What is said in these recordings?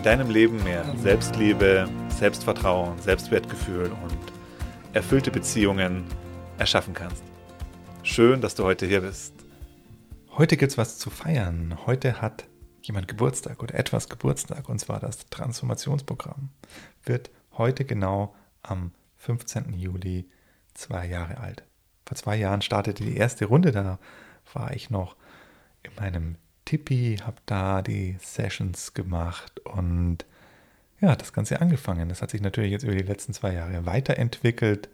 in deinem Leben mehr Selbstliebe, Selbstvertrauen, Selbstwertgefühl und erfüllte Beziehungen erschaffen kannst. Schön, dass du heute hier bist. Heute gibt es was zu feiern. Heute hat jemand Geburtstag oder etwas Geburtstag und zwar das Transformationsprogramm. Wird heute genau am 15. Juli zwei Jahre alt. Vor zwei Jahren startete die erste Runde, da war ich noch in meinem Tippi, habe da die Sessions gemacht und ja, das Ganze angefangen. Das hat sich natürlich jetzt über die letzten zwei Jahre weiterentwickelt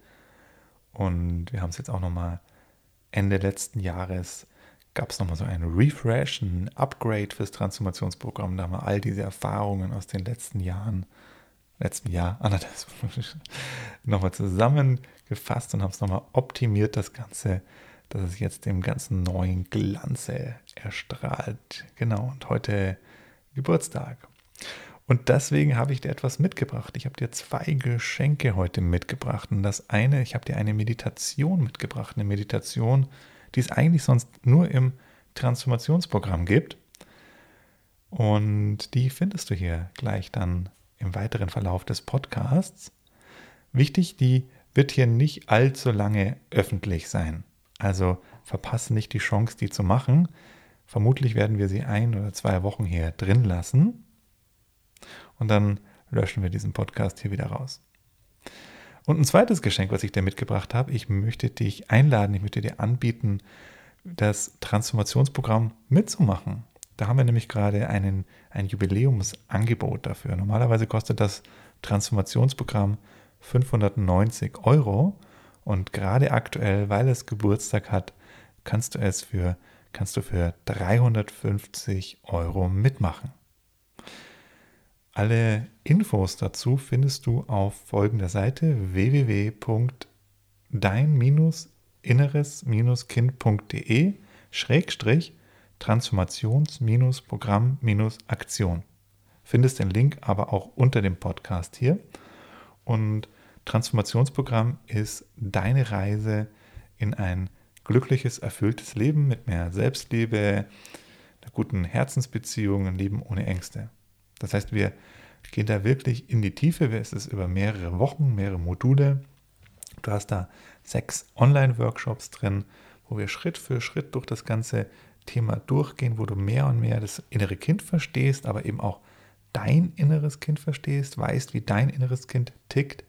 und wir haben es jetzt auch nochmal Ende letzten Jahres gab es nochmal so ein Refresh, ein Upgrade fürs Transformationsprogramm. Da haben wir all diese Erfahrungen aus den letzten Jahren, letzten Jahr, anderthalb, nochmal zusammengefasst und haben es nochmal optimiert, das Ganze dass es jetzt dem ganzen neuen Glanze erstrahlt. Genau, und heute Geburtstag. Und deswegen habe ich dir etwas mitgebracht. Ich habe dir zwei Geschenke heute mitgebracht. Und das eine, ich habe dir eine Meditation mitgebracht. Eine Meditation, die es eigentlich sonst nur im Transformationsprogramm gibt. Und die findest du hier gleich dann im weiteren Verlauf des Podcasts. Wichtig, die wird hier nicht allzu lange öffentlich sein. Also verpasse nicht die Chance, die zu machen. Vermutlich werden wir sie ein oder zwei Wochen hier drin lassen. Und dann löschen wir diesen Podcast hier wieder raus. Und ein zweites Geschenk, was ich dir mitgebracht habe, ich möchte dich einladen, ich möchte dir anbieten, das Transformationsprogramm mitzumachen. Da haben wir nämlich gerade einen, ein Jubiläumsangebot dafür. Normalerweise kostet das Transformationsprogramm 590 Euro und gerade aktuell, weil es Geburtstag hat, kannst du es für, kannst du für 350 Euro mitmachen. Alle Infos dazu findest du auf folgender Seite www.dein-inneres-kind.de Schrägstrich Transformations-Programm-Aktion. Findest den Link aber auch unter dem Podcast hier. Und Transformationsprogramm ist deine Reise in ein glückliches, erfülltes Leben mit mehr Selbstliebe, einer guten Herzensbeziehung, ein Leben ohne Ängste. Das heißt, wir gehen da wirklich in die Tiefe. Es ist über mehrere Wochen, mehrere Module. Du hast da sechs Online-Workshops drin, wo wir Schritt für Schritt durch das ganze Thema durchgehen, wo du mehr und mehr das innere Kind verstehst, aber eben auch dein inneres Kind verstehst, weißt, wie dein inneres Kind tickt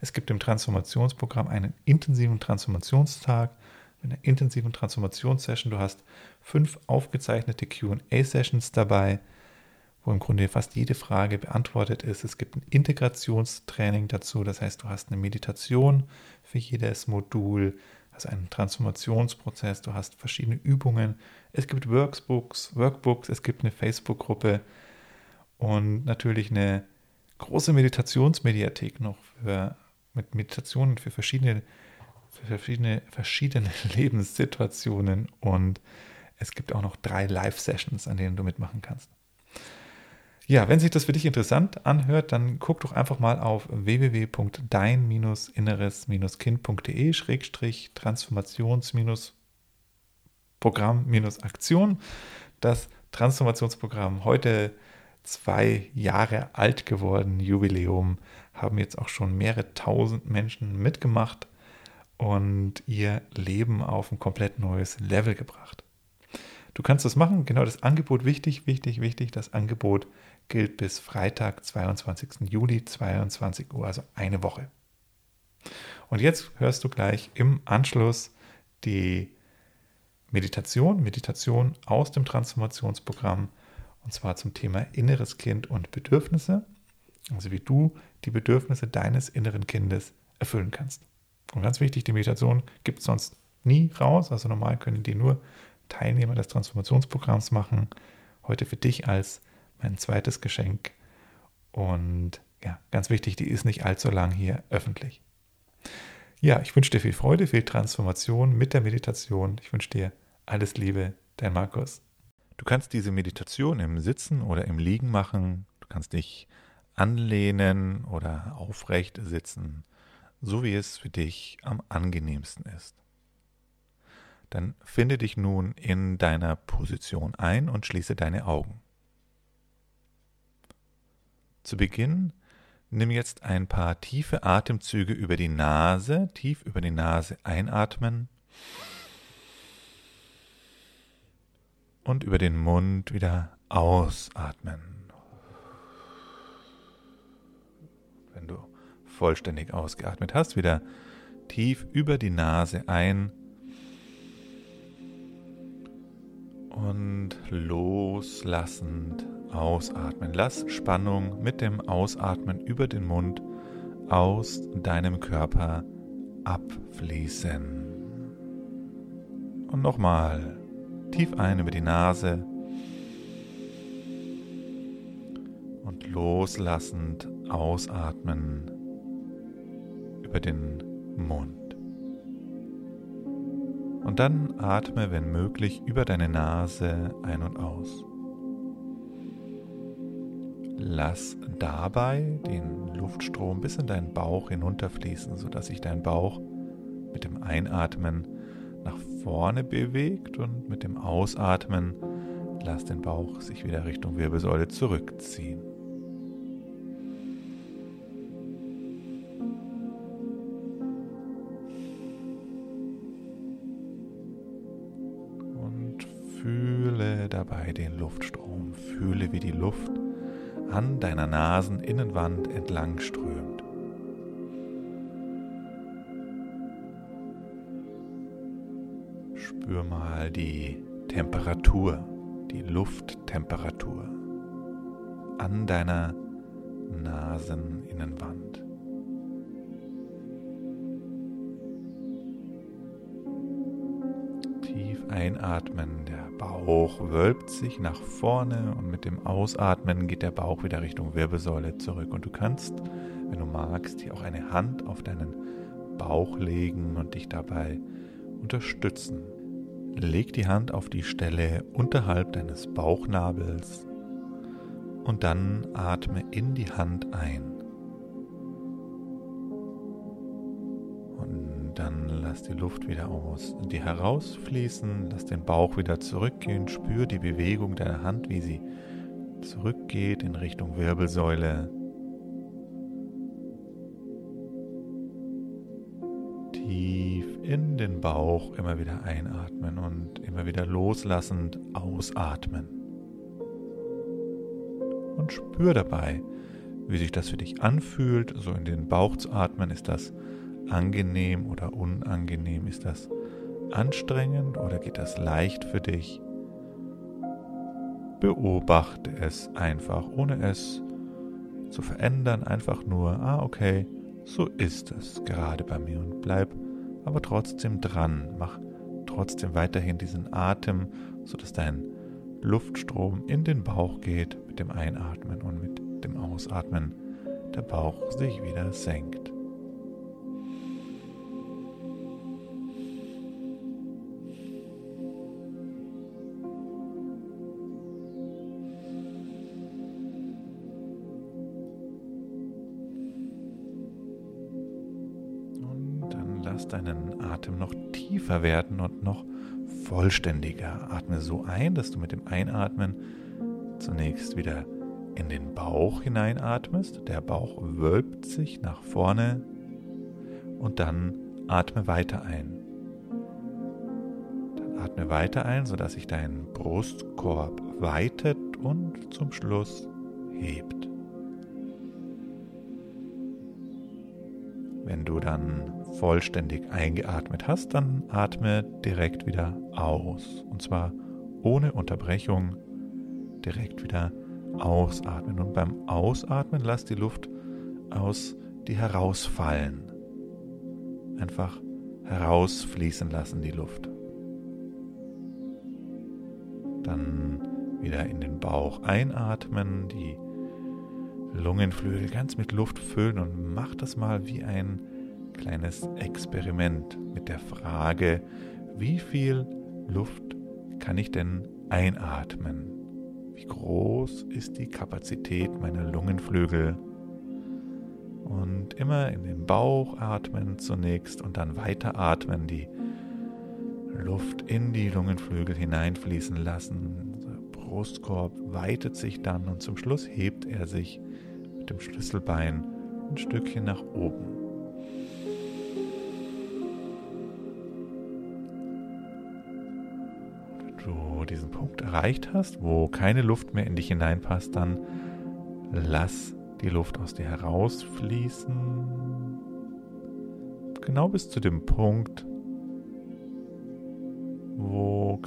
es gibt im Transformationsprogramm einen intensiven Transformationstag mit einer intensiven Transformationssession. Du hast fünf aufgezeichnete QA-Sessions dabei, wo im Grunde fast jede Frage beantwortet ist. Es gibt ein Integrationstraining dazu, das heißt, du hast eine Meditation für jedes Modul, also einen Transformationsprozess, du hast verschiedene Übungen. Es gibt Workbooks, Workbooks, es gibt eine Facebook-Gruppe und natürlich eine große Meditationsmediathek noch für mit Meditationen für verschiedene, verschiedene, verschiedene Lebenssituationen und es gibt auch noch drei Live-Sessions, an denen du mitmachen kannst. Ja, wenn sich das für dich interessant anhört, dann guck doch einfach mal auf www.dein-inneres-kind.de Schrägstrich Transformations-Programm-Aktion. Das Transformationsprogramm heute zwei Jahre alt geworden, Jubiläum haben jetzt auch schon mehrere tausend Menschen mitgemacht und ihr Leben auf ein komplett neues Level gebracht. Du kannst das machen, genau das Angebot wichtig, wichtig, wichtig. Das Angebot gilt bis Freitag, 22. Juli, 22 Uhr, also eine Woche. Und jetzt hörst du gleich im Anschluss die Meditation, Meditation aus dem Transformationsprogramm, und zwar zum Thema inneres Kind und Bedürfnisse. Also wie du die Bedürfnisse deines inneren Kindes erfüllen kannst. Und ganz wichtig, die Meditation gibt es sonst nie raus. Also normal können die nur Teilnehmer des Transformationsprogramms machen. Heute für dich als mein zweites Geschenk. Und Ja, ganz wichtig, die ist nicht allzu lang hier öffentlich. Ja, ich wünsche dir viel Freude, viel Transformation mit der Meditation. Ich wünsche dir alles Liebe, dein Markus. Du kannst diese Meditation im Sitzen oder im Liegen machen. Du kannst dich anlehnen oder aufrecht sitzen, so wie es für dich am angenehmsten ist. Dann finde dich nun in deiner Position ein und schließe deine Augen. Zu Beginn nimm jetzt ein paar tiefe Atemzüge über die Nase, tief über die Nase einatmen und über den Mund wieder ausatmen. Wenn du vollständig ausgeatmet hast, wieder tief über die Nase ein und loslassend ausatmen. Lass Spannung mit dem Ausatmen über den Mund aus deinem Körper abfließen. Und nochmal tief ein über die Nase und loslassend ausatmen über den Mund. Und dann atme, wenn möglich, über deine Nase ein und aus. Lass dabei den Luftstrom bis in deinen Bauch hinunterfließen, sodass sich dein Bauch mit dem Einatmen nach vorne bewegt und mit dem Ausatmen lass den Bauch sich wieder Richtung Wirbelsäule zurückziehen. Luftstrom. Fühle, wie die Luft an deiner Naseninnenwand entlang strömt. Spür mal die Temperatur, die Lufttemperatur an deiner Naseninnenwand. Tief einatmen, Bauch wölbt sich nach vorne und mit dem Ausatmen geht der Bauch wieder Richtung Wirbelsäule zurück. Und du kannst, wenn du magst, hier auch eine Hand auf deinen Bauch legen und dich dabei unterstützen. Leg die Hand auf die Stelle unterhalb deines Bauchnabels und dann atme in die Hand ein. Dann lass die Luft wieder aus dir herausfließen, lass den Bauch wieder zurückgehen, spür die Bewegung deiner Hand, wie sie zurückgeht in Richtung Wirbelsäule. Tief in den Bauch immer wieder einatmen und immer wieder loslassend ausatmen. Und spür dabei, wie sich das für dich anfühlt. So in den Bauch zu atmen, ist das angenehm oder unangenehm? Ist das anstrengend oder geht das leicht für dich? Beobachte es einfach, ohne es zu verändern, einfach nur, ah okay, so ist es gerade bei mir und bleib aber trotzdem dran, mach trotzdem weiterhin diesen Atem, sodass dein Luftstrom in den Bauch geht mit dem Einatmen und mit dem Ausatmen der Bauch sich wieder senkt. Tiefer werden und noch vollständiger. Atme so ein, dass du mit dem Einatmen zunächst wieder in den Bauch hineinatmest. Der Bauch wölbt sich nach vorne und dann atme weiter ein. Dann atme weiter ein, sodass sich dein Brustkorb weitet und zum Schluss hebt. Wenn du dann vollständig eingeatmet hast, dann atme direkt wieder aus. Und zwar ohne Unterbrechung direkt wieder ausatmen. Und beim Ausatmen lass die Luft aus dir herausfallen. Einfach herausfließen lassen die Luft. Dann wieder in den Bauch einatmen, die Lungenflügel ganz mit Luft füllen und mach das mal wie ein kleines Experiment mit der Frage, wie viel Luft kann ich denn einatmen? Wie groß ist die Kapazität meiner Lungenflügel? Und immer in den Bauch atmen zunächst und dann weiter atmen, die Luft in die Lungenflügel hineinfließen lassen. Brustkorb weitet sich dann und zum Schluss hebt er sich mit dem Schlüsselbein ein Stückchen nach oben. Wenn du diesen Punkt erreicht hast, wo keine Luft mehr in dich hineinpasst, dann lass die Luft aus dir herausfließen. Genau bis zu dem Punkt,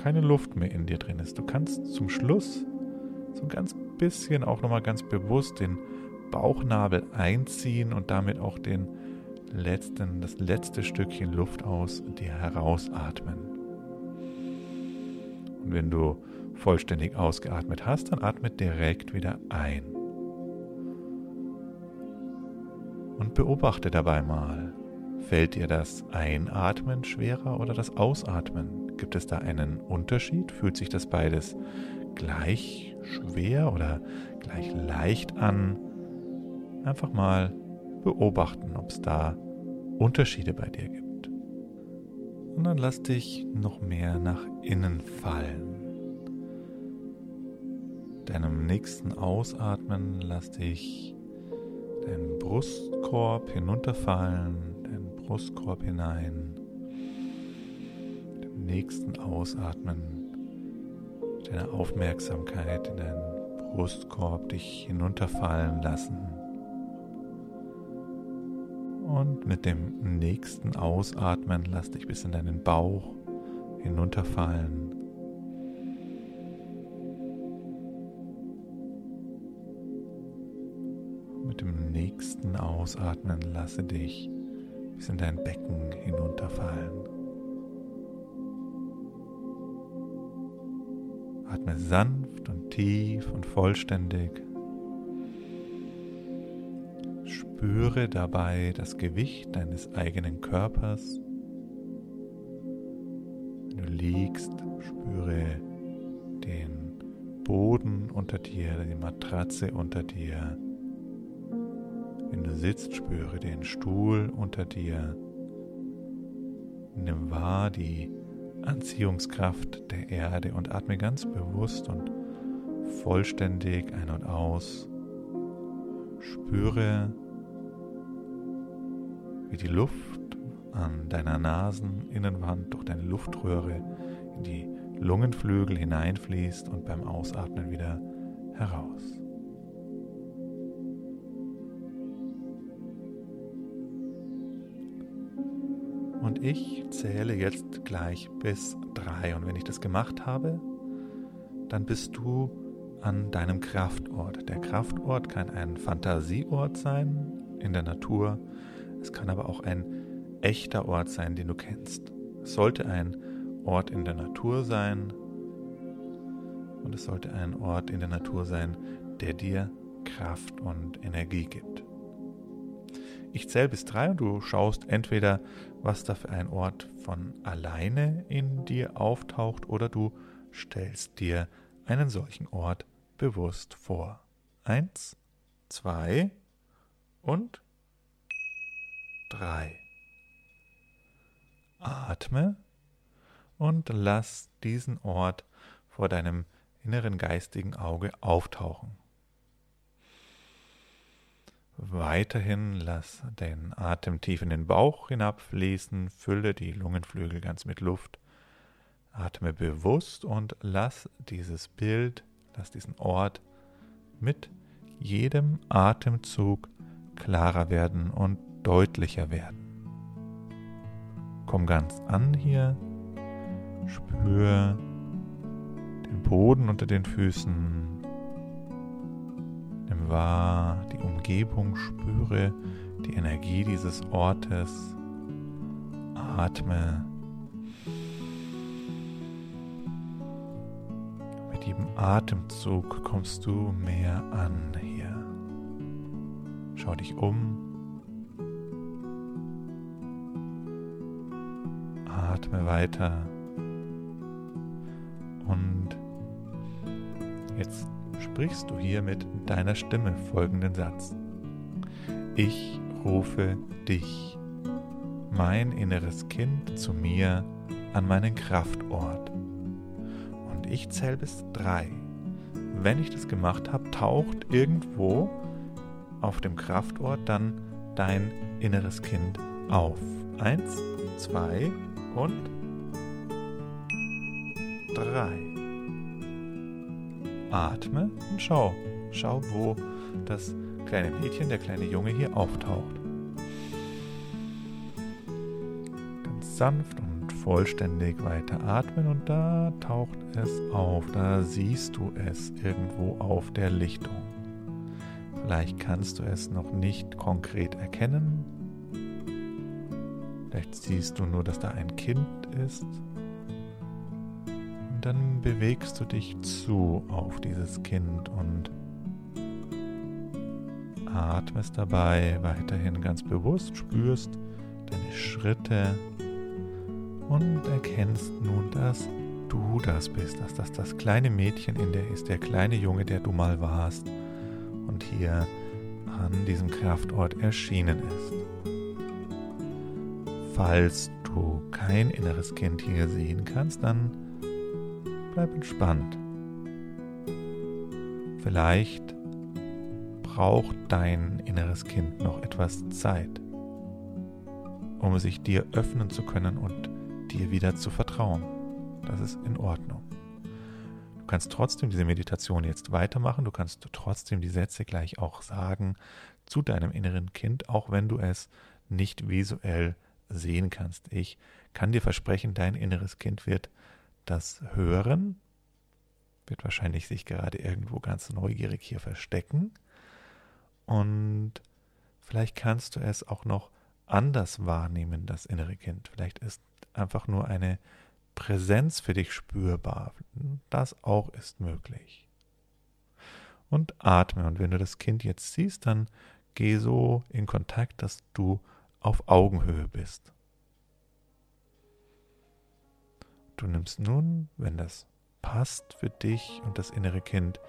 keine Luft mehr in dir drin ist. Du kannst zum Schluss so ein ganz bisschen auch nochmal ganz bewusst den Bauchnabel einziehen und damit auch den letzten, das letzte Stückchen Luft aus dir herausatmen. Und wenn du vollständig ausgeatmet hast, dann atme direkt wieder ein. Und beobachte dabei mal, fällt dir das Einatmen schwerer oder das Ausatmen? Gibt es da einen Unterschied? Fühlt sich das beides gleich schwer oder gleich leicht an? Einfach mal beobachten, ob es da Unterschiede bei dir gibt. Und dann lass dich noch mehr nach innen fallen. Deinem nächsten Ausatmen lass dich deinen Brustkorb hinunterfallen, deinen Brustkorb hinein. Nächsten Ausatmen deine Aufmerksamkeit in deinen Brustkorb dich hinunterfallen lassen. Und mit dem nächsten Ausatmen lass dich bis in deinen Bauch hinunterfallen. Mit dem nächsten Ausatmen lasse dich bis in dein Becken hinunterfallen. Atme sanft und tief und vollständig. Spüre dabei das Gewicht deines eigenen Körpers. Wenn du liegst, spüre den Boden unter dir, die Matratze unter dir. Wenn du sitzt, spüre den Stuhl unter dir. Nimm wahr die Anziehungskraft der Erde und atme ganz bewusst und vollständig ein und aus. Spüre, wie die Luft an deiner Naseninnenwand durch deine Luftröhre in die Lungenflügel hineinfließt und beim Ausatmen wieder heraus. Und ich zähle jetzt gleich bis drei. Und wenn ich das gemacht habe, dann bist du an deinem Kraftort. Der Kraftort kann ein Fantasieort sein in der Natur. Es kann aber auch ein echter Ort sein, den du kennst. Es sollte ein Ort in der Natur sein. Und es sollte ein Ort in der Natur sein, der dir Kraft und Energie gibt. Ich zähle bis drei und du schaust entweder, was da für ein Ort von alleine in dir auftaucht oder du stellst dir einen solchen Ort bewusst vor. Eins, zwei und drei. Atme und lass diesen Ort vor deinem inneren geistigen Auge auftauchen. Weiterhin lass den Atem tief in den Bauch hinabfließen, fülle die Lungenflügel ganz mit Luft. Atme bewusst und lass dieses Bild, lass diesen Ort mit jedem Atemzug klarer werden und deutlicher werden. Komm ganz an hier, spür den Boden unter den Füßen, nimm wahr die Umgebung, spüre die Energie dieses Ortes, atme. Mit jedem Atemzug kommst du mehr an hier. Schau dich um. Atme weiter. Und jetzt sprichst du hier mit deiner Stimme folgenden Satz. Ich rufe dich, mein inneres Kind, zu mir an meinen Kraftort. Und ich zähle bis drei. Wenn ich das gemacht habe, taucht irgendwo auf dem Kraftort dann dein inneres Kind auf. Eins, zwei und Atme und schau. Schau, wo das kleine Mädchen, der kleine Junge hier auftaucht. Ganz sanft und vollständig weiter atmen und da taucht es auf. Da siehst du es irgendwo auf der Lichtung. Vielleicht kannst du es noch nicht konkret erkennen. Vielleicht siehst du nur, dass da ein Kind ist. Dann bewegst du dich zu auf dieses Kind und atmest dabei weiterhin ganz bewusst, spürst deine Schritte und erkennst nun, dass du das bist, dass das das kleine Mädchen in dir ist, der kleine Junge, der du mal warst und hier an diesem Kraftort erschienen ist. Falls du kein inneres Kind hier sehen kannst, dann bleib entspannt. Vielleicht braucht dein inneres Kind noch etwas Zeit, um sich dir öffnen zu können und dir wieder zu vertrauen. Das ist in Ordnung. Du kannst trotzdem diese Meditation jetzt weitermachen, du kannst trotzdem die Sätze gleich auch sagen zu deinem inneren Kind, auch wenn du es nicht visuell sehen kannst. Ich kann dir versprechen, dein inneres Kind wird das hören, wird wahrscheinlich sich gerade irgendwo ganz neugierig hier verstecken und vielleicht kannst du es auch noch anders wahrnehmen, das innere Kind. Vielleicht ist einfach nur eine Präsenz für dich spürbar. Das auch ist möglich. Und atme. Und wenn du das Kind jetzt siehst, dann geh so in Kontakt, dass du auf Augenhöhe bist. Du nimmst nun, wenn das passt für dich und das innere Kind,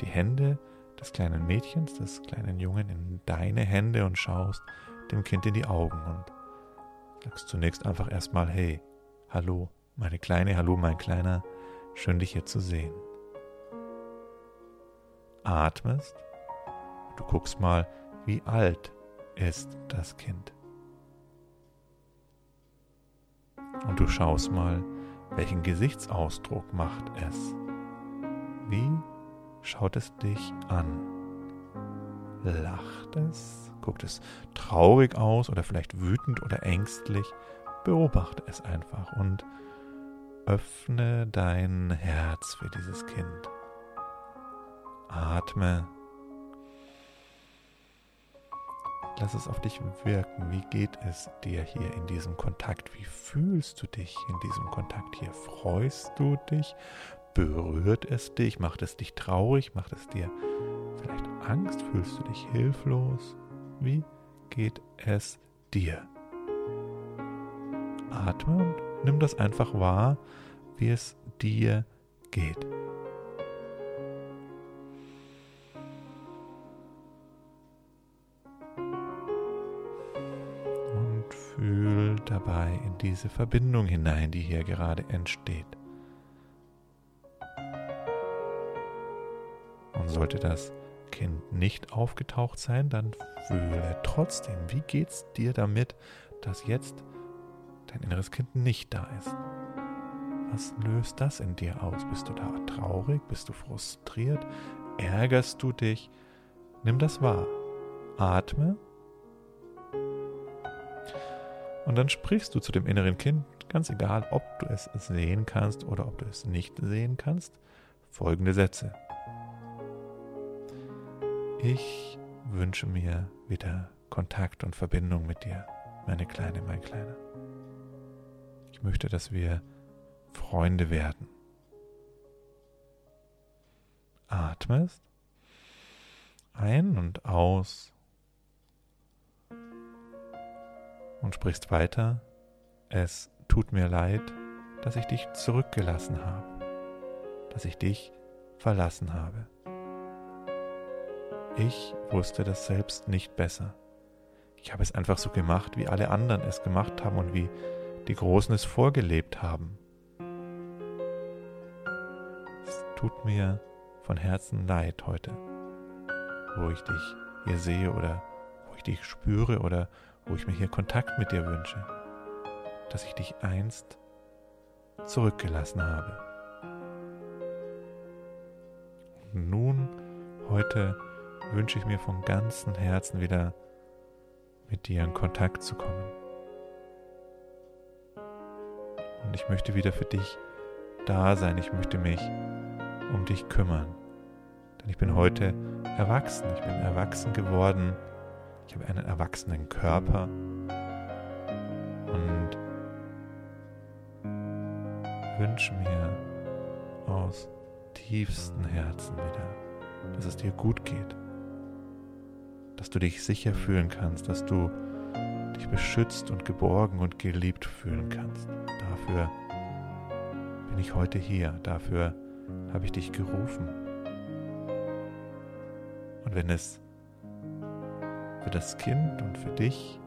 die Hände des kleinen Mädchens, des kleinen Jungen in deine Hände und schaust dem Kind in die Augen und sagst zunächst einfach erstmal, hey, hallo, meine Kleine, hallo, mein Kleiner, schön dich hier zu sehen. Atmest, du guckst mal, wie alt ist das Kind. Und du schaust mal, welchen Gesichtsausdruck macht es. Wie schaut es dich an? Lacht es? Guckt es traurig aus oder vielleicht wütend oder ängstlich? Beobachte es einfach und öffne dein Herz für dieses Kind. Atme. Lass es auf dich wirken. Wie geht es dir hier in diesem Kontakt? Wie fühlst du dich in diesem Kontakt hier? Freust du dich? Berührt es dich? Macht es dich traurig? Macht es dir vielleicht Angst? Fühlst du dich hilflos? Wie geht es dir? Atme und nimm das einfach wahr, wie es dir geht. Diese Verbindung hinein, die hier gerade entsteht. Und sollte das Kind nicht aufgetaucht sein, dann fühle trotzdem, wie geht's dir damit, dass jetzt dein inneres Kind nicht da ist? Was löst das in dir aus? Bist du da traurig? Bist du frustriert? Ärgerst du dich? Nimm das wahr. Atme. Und dann sprichst du zu dem inneren Kind, ganz egal, ob du es sehen kannst oder ob du es nicht sehen kannst, folgende Sätze. Ich wünsche mir wieder Kontakt und Verbindung mit dir, meine Kleine, mein Kleiner. Ich möchte, dass wir Freunde werden. Atmest ein und aus und sprichst weiter, es tut mir leid, dass ich dich zurückgelassen habe, dass ich dich verlassen habe. Ich wusste das selbst nicht besser. Ich habe es einfach so gemacht, wie alle anderen es gemacht haben und wie die Großen es vorgelebt haben. Es tut mir von Herzen leid heute, wo ich dich hier sehe oder wo ich dich spüre oder wo ich mir hier Kontakt mit dir wünsche, dass ich dich einst zurückgelassen habe. Und nun, heute, wünsche ich mir von ganzem Herzen wieder mit dir in Kontakt zu kommen. Und ich möchte wieder für dich da sein. Ich möchte mich um dich kümmern. Denn ich bin heute erwachsen. Ich bin erwachsen geworden. Ich habe einen erwachsenen Körper. Und wünsche mir aus tiefstem Herzen wieder, dass es dir gut geht dass du dich sicher fühlen kannst, dass du dich beschützt und geborgen und geliebt fühlen kannst. Dafür bin ich heute hier, dafür habe ich dich gerufen. Und wenn es für das Kind und für dich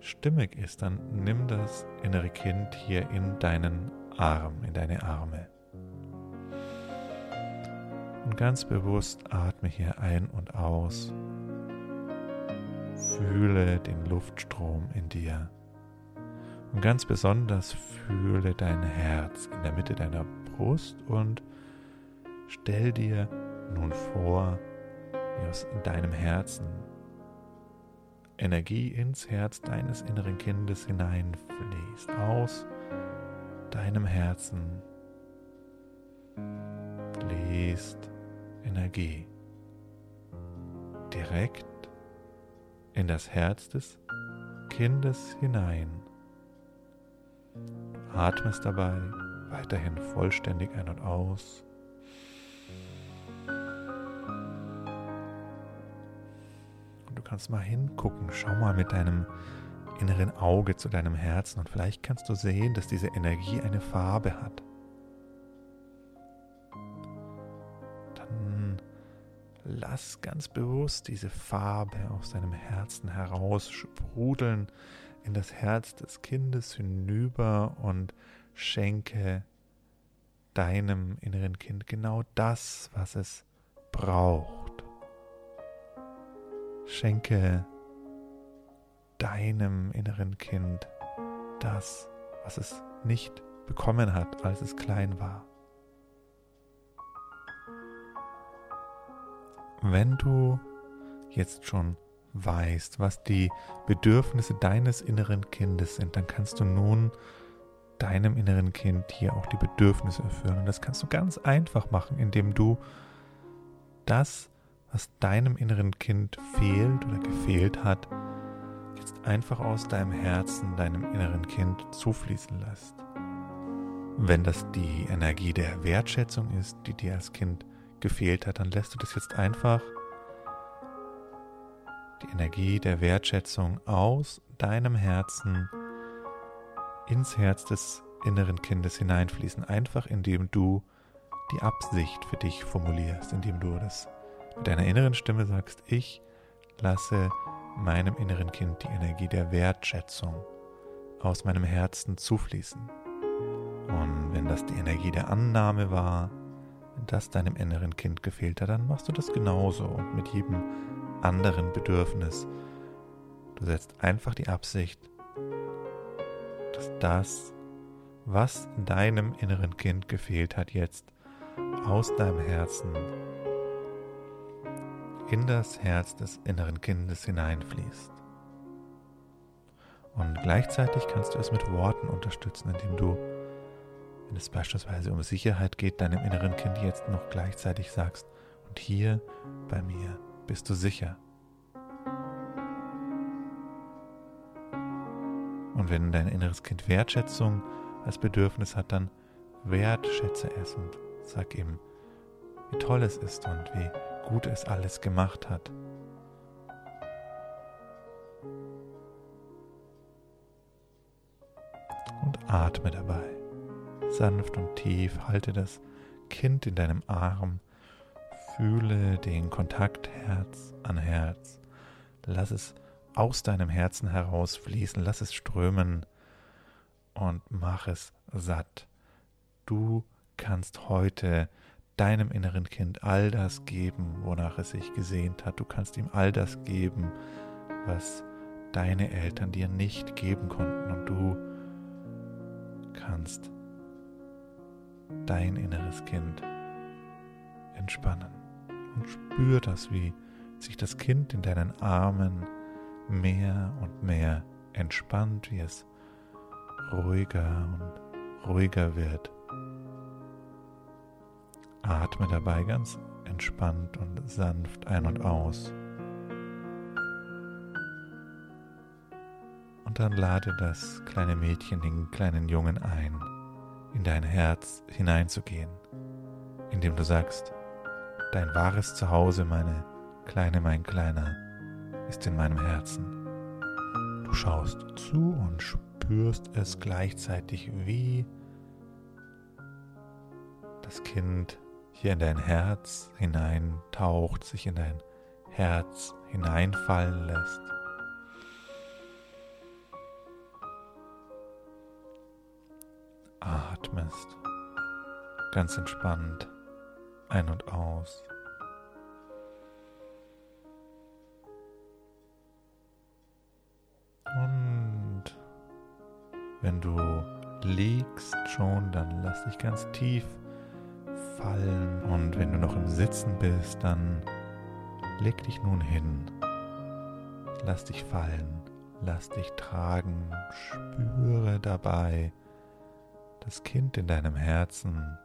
stimmig ist, dann nimm das innere Kind hier in deinen Arm, in deine Arme. Und ganz bewusst atme hier ein und aus Fühle den Luftstrom in dir. Und ganz besonders fühle dein Herz in der Mitte deiner Brust und stell dir nun vor, wie aus deinem Herzen Energie ins Herz deines inneren Kindes hineinfließt. Aus deinem Herzen fließt Energie direkt in das Herz des Kindes hinein. Atmest dabei weiterhin vollständig ein und aus. Kannst mal hingucken, schau mal mit deinem inneren Auge zu deinem Herzen und vielleicht kannst du sehen, dass diese Energie eine Farbe hat. lass ganz bewusst diese Farbe aus deinem Herzen heraus sprudeln in das Herz des Kindes hinüber und schenke deinem inneren Kind genau das, was es braucht. Schenke deinem inneren Kind das, was es nicht bekommen hat, als es klein war. wenn du jetzt schon weißt, was die Bedürfnisse deines inneren Kindes sind, dann kannst du nun deinem inneren Kind hier auch die Bedürfnisse erfüllen. Und das kannst du ganz einfach machen, indem du das, was deinem inneren Kind fehlt oder gefehlt hat, jetzt einfach aus deinem Herzen, deinem inneren Kind zufließen lässt. Wenn das die Energie der Wertschätzung ist, die dir als Kind gefehlt hat, dann lässt du das jetzt einfach die Energie der Wertschätzung aus deinem Herzen ins Herz des inneren Kindes hineinfließen, einfach indem du die Absicht für dich formulierst, indem du das mit deiner inneren Stimme sagst, ich lasse meinem inneren Kind die Energie der Wertschätzung aus meinem Herzen zufließen. Und wenn das die Energie der Annahme war, das deinem inneren Kind gefehlt hat, dann machst du das genauso und mit jedem anderen Bedürfnis. Du setzt einfach die Absicht, dass das, was deinem inneren Kind gefehlt hat, jetzt aus deinem Herzen in das Herz des inneren Kindes hineinfließt. Und gleichzeitig kannst du es mit Worten unterstützen, indem du wenn es beispielsweise um Sicherheit geht, deinem inneren Kind jetzt noch gleichzeitig sagst, und hier bei mir bist du sicher. Und wenn dein inneres Kind Wertschätzung als Bedürfnis hat, dann wertschätze es und sag ihm, wie toll es ist und wie gut es alles gemacht hat. und atme dabei. Sanft und tief halte das Kind in deinem Arm, fühle den Kontakt Herz an Herz. Lass es aus deinem Herzen herausfließen, lass es strömen und mach es satt. Du kannst heute deinem inneren Kind all das geben, wonach es sich gesehnt hat. Du kannst ihm all das geben, was deine Eltern dir nicht geben konnten. Und du kannst dein inneres Kind entspannen. Und spür das, wie sich das Kind in deinen Armen mehr und mehr entspannt, wie es ruhiger und ruhiger wird. Atme dabei ganz entspannt und sanft ein und aus. Und dann lade das kleine Mädchen, den kleinen Jungen ein, in dein Herz hineinzugehen, indem du sagst, dein wahres Zuhause, meine Kleine, mein Kleiner, ist in meinem Herzen. Du schaust zu und spürst es gleichzeitig, wie das Kind hier in dein Herz hineintaucht, sich in dein Herz hineinfallen lässt. Atmest ganz entspannt ein und aus. Und wenn du liegst schon, dann lass dich ganz tief fallen. Und wenn du noch im Sitzen bist, dann leg dich nun hin. Lass dich fallen, lass dich tragen, spüre dabei das Kind in deinem Herzen.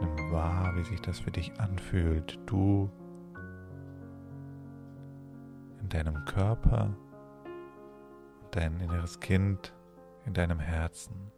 Nimm wahr, wie sich das für dich anfühlt. Du in deinem Körper dein inneres Kind in deinem Herzen.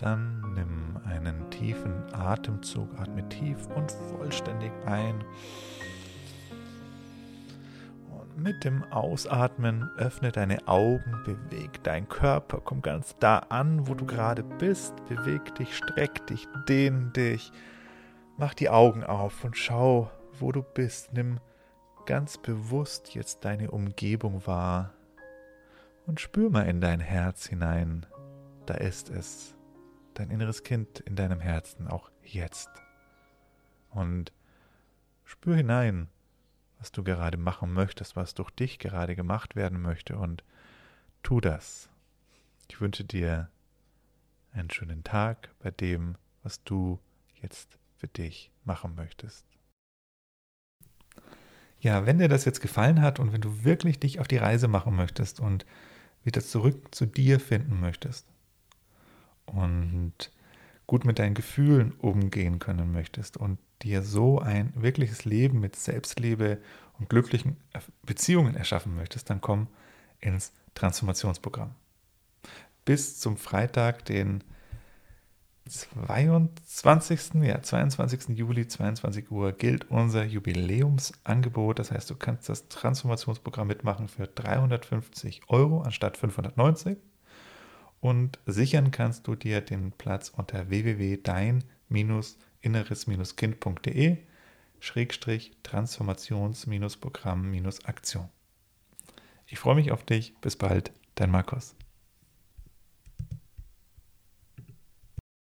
Dann nimm einen tiefen Atemzug, atme tief und vollständig ein. Und mit dem Ausatmen öffne deine Augen, beweg deinen Körper, komm ganz da an, wo du gerade bist, beweg dich, streck dich, dehn dich, mach die Augen auf und schau, wo du bist. Nimm ganz bewusst jetzt deine Umgebung wahr und spür mal in dein Herz hinein. Da ist es dein inneres Kind in deinem Herzen, auch jetzt. Und spür hinein, was du gerade machen möchtest, was durch dich gerade gemacht werden möchte und tu das. Ich wünsche dir einen schönen Tag bei dem, was du jetzt für dich machen möchtest. Ja, wenn dir das jetzt gefallen hat und wenn du wirklich dich auf die Reise machen möchtest und wieder zurück zu dir finden möchtest, und gut mit deinen Gefühlen umgehen können möchtest und dir so ein wirkliches Leben mit Selbstliebe und glücklichen Beziehungen erschaffen möchtest, dann komm ins Transformationsprogramm. Bis zum Freitag, den 22. Ja, 22. Juli, 22 Uhr, gilt unser Jubiläumsangebot. Das heißt, du kannst das Transformationsprogramm mitmachen für 350 Euro anstatt 590 und sichern kannst du dir den Platz unter www.dein-inneres-kind.de Schrägstrich Transformations-Programm-Aktion. Ich freue mich auf dich. Bis bald, dein Markus.